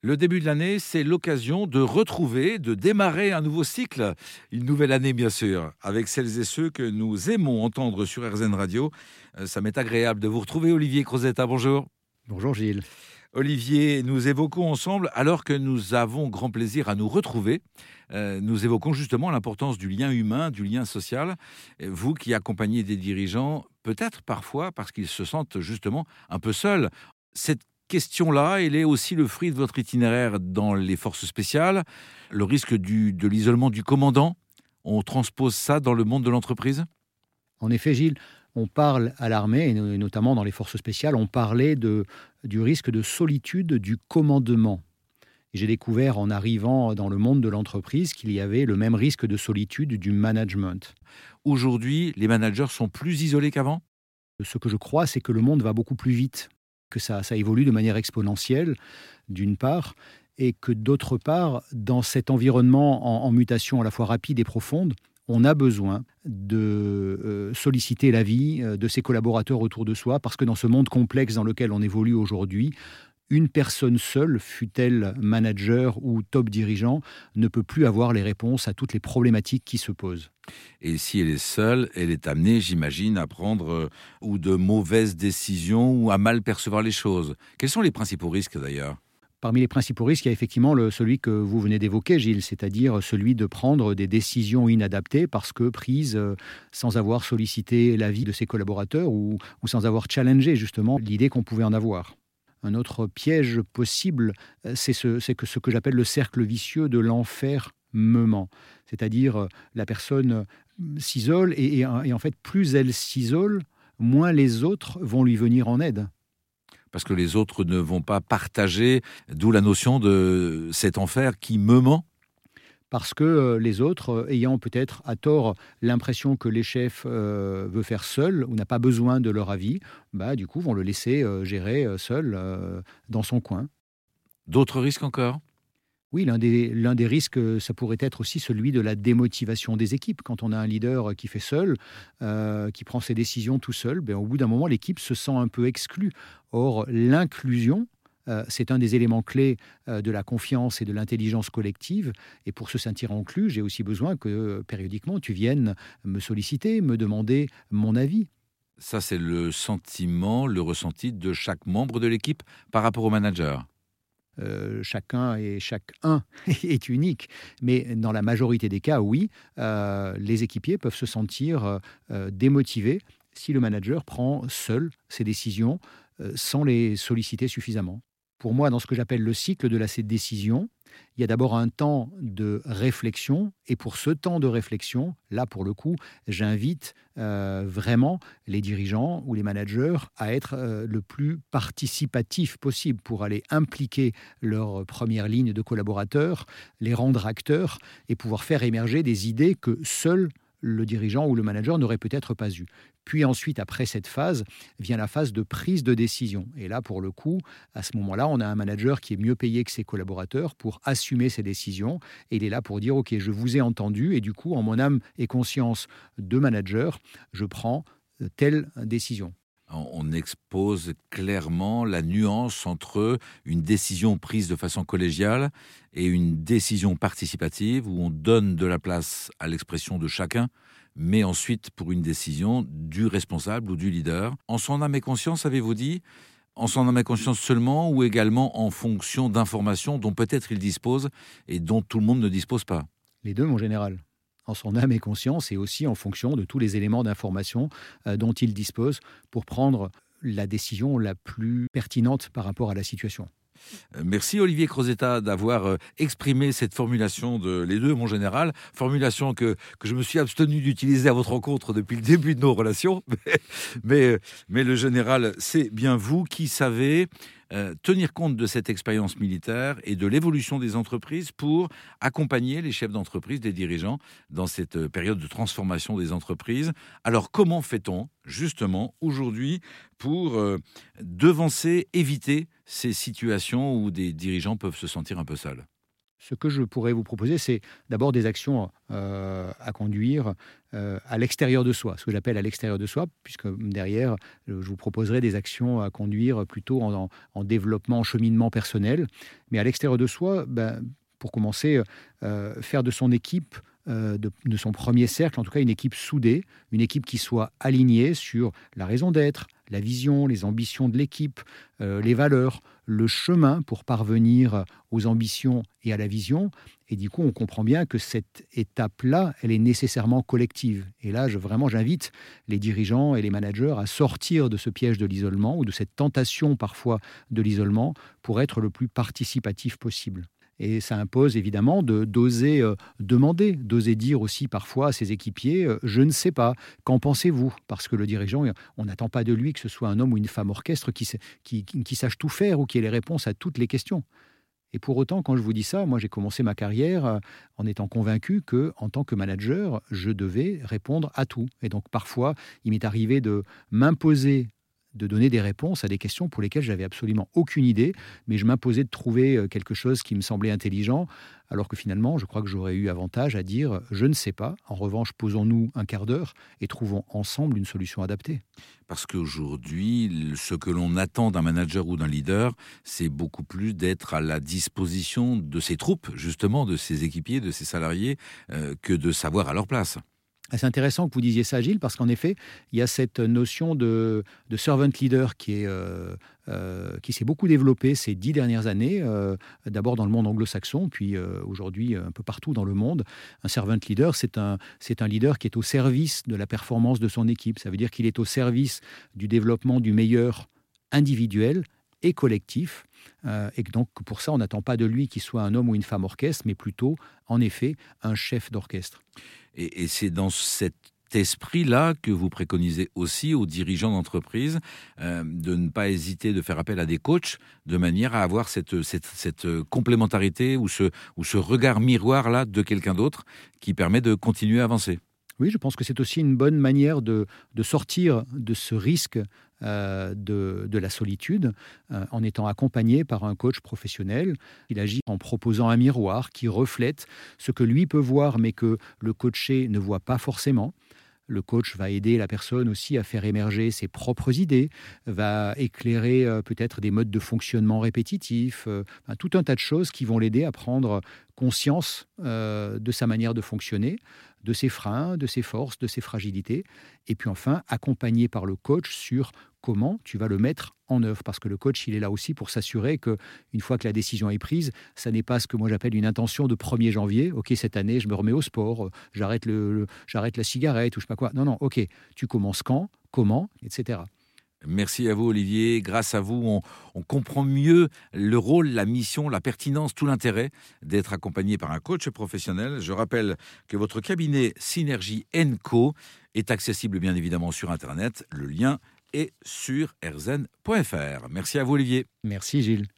Le début de l'année, c'est l'occasion de retrouver, de démarrer un nouveau cycle, une nouvelle année bien sûr, avec celles et ceux que nous aimons entendre sur RZN Radio. Euh, ça m'est agréable de vous retrouver, Olivier Crozetta. Bonjour. Bonjour Gilles. Olivier, nous évoquons ensemble, alors que nous avons grand plaisir à nous retrouver, euh, nous évoquons justement l'importance du lien humain, du lien social. Vous qui accompagnez des dirigeants, peut-être parfois parce qu'ils se sentent justement un peu seuls. Cette question-là, elle est aussi le fruit de votre itinéraire dans les forces spéciales, le risque de l'isolement du commandant. On transpose ça dans le monde de l'entreprise? En effet, Gilles, on parle à l'armée, et notamment dans les forces spéciales, on parlait de, du risque de solitude du commandement. J'ai découvert en arrivant dans le monde de l'entreprise qu'il y avait le même risque de solitude du management. Aujourd'hui, les managers sont plus isolés qu'avant? Ce que je crois, c'est que le monde va beaucoup plus vite que ça, évolue de manière exponentielle, d'une part, et que d'autre part, dans cet environnement en, mutation à la fois rapide et profonde, on a besoin de euh, solliciter l'avis euh, de ses collaborateurs autour de soi, parce que dans ce monde complexe dans lequel on évolue aujourd'hui, une personne seule, fût-elle manager ou top dirigeant, ne peut plus avoir les réponses à toutes les problématiques qui se posent. Et si elle est seule, elle est amenée, j'imagine, à prendre euh, ou de mauvaises décisions ou à mal percevoir les choses. Quels sont les principaux risques d'ailleurs? Parmi les principaux risques, il y a effectivement le, celui que vous venez d'évoquer, Gilles, c'est-à-dire celui de prendre des décisions inadaptées parce que prises euh, sans avoir sollicité l'avis de ses collaborateurs ou, ou sans avoir challengé justement l'idée qu'on pouvait en avoir. Un autre piège possible, euh, c'est ce, que, ce que j'appelle le cercle vicieux de l'enfermement. C'est-à-dire, euh, la personne euh, s'isole et, en fait, plus elle s'isole, moins les autres vont lui venir en aide parce que les autres ne vont pas partager, d'où la notion de cet enfer qui me ment parce que euh, les autres, euh, ayant peut-être à tort l'impression que les chefs euh, veulent faire seuls ou n'a pas besoin de leur avis, bah, du coup vont le laisser gérer seul dans son coin. D'autres risques encore? Oui, l'un des, l'un des risques, ça pourrait être aussi celui de la démotivation des équipes. Quand on a un leader qui fait seul, qui prend ses décisions tout seul, ben, au bout d'un moment, l'équipe se sent un peu exclue. Or, l'inclusion, euh, c'est un des éléments clés euh, de la confiance et de l'intelligence collective. Et pour se sentir inclus, j'ai aussi besoin que euh, périodiquement tu viennes me solliciter, me demander mon avis. Ça, c'est le sentiment, le ressenti de chaque membre de l'équipe par rapport au manager. chacun et chaque un est unique. Mais dans la majorité des cas, oui, les équipiers peuvent se sentir démotivés si le manager prend seul ses décisions sans les solliciter suffisamment pour moi, dans ce que j'appelle le cycle de la décision, il y a d'abord un temps de réflexion, et pour ce temps de réflexion, là pour le coup, j'invite euh, vraiment les dirigeants ou les managers à être euh, le plus participatif possible pour aller impliquer leur première ligne de collaborateurs, les rendre acteurs et pouvoir faire émerger des idées que seuls le dirigeant ou le manager n'aurait peut-être pas eu. Puis ensuite, après cette phase, vient la phase de prise de décision. Et là, pour le coup, à ce moment-là, on a un manager qui est mieux payé que ses collaborateurs pour assumer ses décisions. Et il est là pour dire, OK, je vous ai entendu, et du coup, en mon âme et conscience de manager, je prends euh, telle décision on expose clairement la nuance entre une décision prise de façon collégiale et une décision participative où on donne de la place à l'expression de chacun, mais ensuite pour une décision du responsable ou du leader. En son âme et conscience, avez-vous dit? En son âme et conscience seulement ou également en fonction d'informations dont peut-être il dispose et dont tout le monde ne dispose pas? Les deux, mon général en son âme et conscience et aussi en fonction de tous les éléments d'information euh, dont il dispose pour prendre la décision la plus pertinente par rapport à la situation. Euh, merci Olivier Crozetta d'avoir euh, exprimé cette formulation de les deux, mon général, formulation que, que je me suis abstenu d'utiliser à votre rencontre depuis le début de nos relations. Mais, mais, le général, c'est bien vous qui savez euh, tenir compte de cette expérience militaire et de l'évolution des entreprises pour accompagner les chefs d'entreprise, des dirigeants, dans cette euh, période de transformation des entreprises. Alors comment fait-on justement aujourd'hui pour euh, devancer, éviter ces situations où des dirigeants peuvent se sentir un peu seuls Ce que je pourrais vous proposer, c'est d'abord des actions euh, à conduire euh, à l'extérieur de soi, ce que j'appelle à l'extérieur de soi, puisque derrière, je vous proposerai des actions à conduire plutôt en, développement, en cheminement personnel. Mais à l'extérieur de soi, ben, pour commencer, euh, faire de son équipe de, son premier cercle, en tout cas une équipe soudée, une équipe qui soit alignée sur la raison d'être, la vision, les ambitions de l'équipe, euh, les valeurs, le chemin pour parvenir aux ambitions et à la vision. Et du coup, on comprend bien que cette étape-là, elle est nécessairement collective. Et là, je, vraiment, j'invite les dirigeants et les managers à sortir de ce piège de l'isolement ou de cette tentation parfois de l'isolement pour être le plus participatif possible. Et ça impose évidemment de d'oser euh, demander, d'oser dire aussi parfois à ses équipiers euh, je ne sais pas, qu'en pensez-vous? Parce que le dirigeant, on n'attend pas de lui que ce soit un homme ou une femme orchestre qui, qui, qui sache tout faire ou qui ait les réponses à toutes les questions. Et pour autant, quand je vous dis ça, moi j'ai commencé ma carrière euh, en étant convaincu que, en tant que manager, je devais répondre à tout. Et donc parfois, il m'est arrivé de m'imposer de donner des réponses à des questions pour lesquelles j'avais absolument aucune idée, mais je m'imposais de trouver euh, quelque chose qui me semblait intelligent, alors que finalement, je crois que j'aurais eu avantage à dire je ne sais pas. En revanche, posons-nous un quart d'heure et trouvons ensemble une solution adaptée. Parce qu'aujourd'hui, ce que l'on attend d'un manager ou d'un leader, c'est beaucoup plus d'être à la disposition de ses troupes, justement, de ses équipiers, de ses salariés, euh, que de savoir à leur place. C'est intéressant que vous disiez ça, Gilles, parce qu'en effet, il y a cette notion de, servant leader qui euh, euh, s'est beaucoup développée ces dix dernières années, euh, d'abord dans le monde anglo-saxon, puis aujourd'hui un peu partout dans le monde. Un servant leader, c'est un leader qui est au service de la performance de son équipe. Ça veut dire qu'il est au service du développement du meilleur individuel et collectif. et donc, pour ça, on n'attend pas de lui qu'il soit un homme ou une femme orchestre, mais plutôt, en effet, un chef d'orchestre. Et, c'est dans cet esprit-là que vous préconisez aussi aux dirigeants d'entreprise euh, de ne pas hésiter de faire appel à des coachs de manière à avoir cette, cette, complémentarité ou ce, ou ce regard miroir-là de quelqu'un d'autre qui permet de continuer à avancer. Oui, je pense que c'est aussi une bonne manière de, de sortir de ce risque euh, de, la solitude euh, en étant accompagné par un coach professionnel. Il agit en proposant un miroir qui reflète ce que lui peut voir mais que le coaché ne voit pas forcément. Le coach va aider la personne aussi à faire émerger ses propres idées, va éclairer euh, peut-être des modes de fonctionnement répétitifs, tout un tas de choses qui vont l'aider à prendre conscience de sa manière de fonctionner, de ses freins, de ses forces, de ses fragilités, et puis enfin accompagné par le coach sur comment tu vas le mettre en œuvre. Parce que le coach, il est là aussi pour s'assurer que une fois que la décision est prise, ça n'est pas ce que moi j'appelle une intention de 1er janvier. Ok, cette année, je me remets au sport, j'arrête le, j'arrête la cigarette ou je sais pas quoi. Non, non. Ok, tu commences quand, comment, etc. Merci à vous, Olivier. Grâce à vous, on, comprend mieux le rôle, la mission, la pertinence, tout l'intérêt d'être accompagné par un coach professionnel. Je rappelle que votre cabinet Synergie Co est accessible bien évidemment sur Internet. Le lien est sur erzen.fr. Merci à vous, Olivier. Merci, Gilles.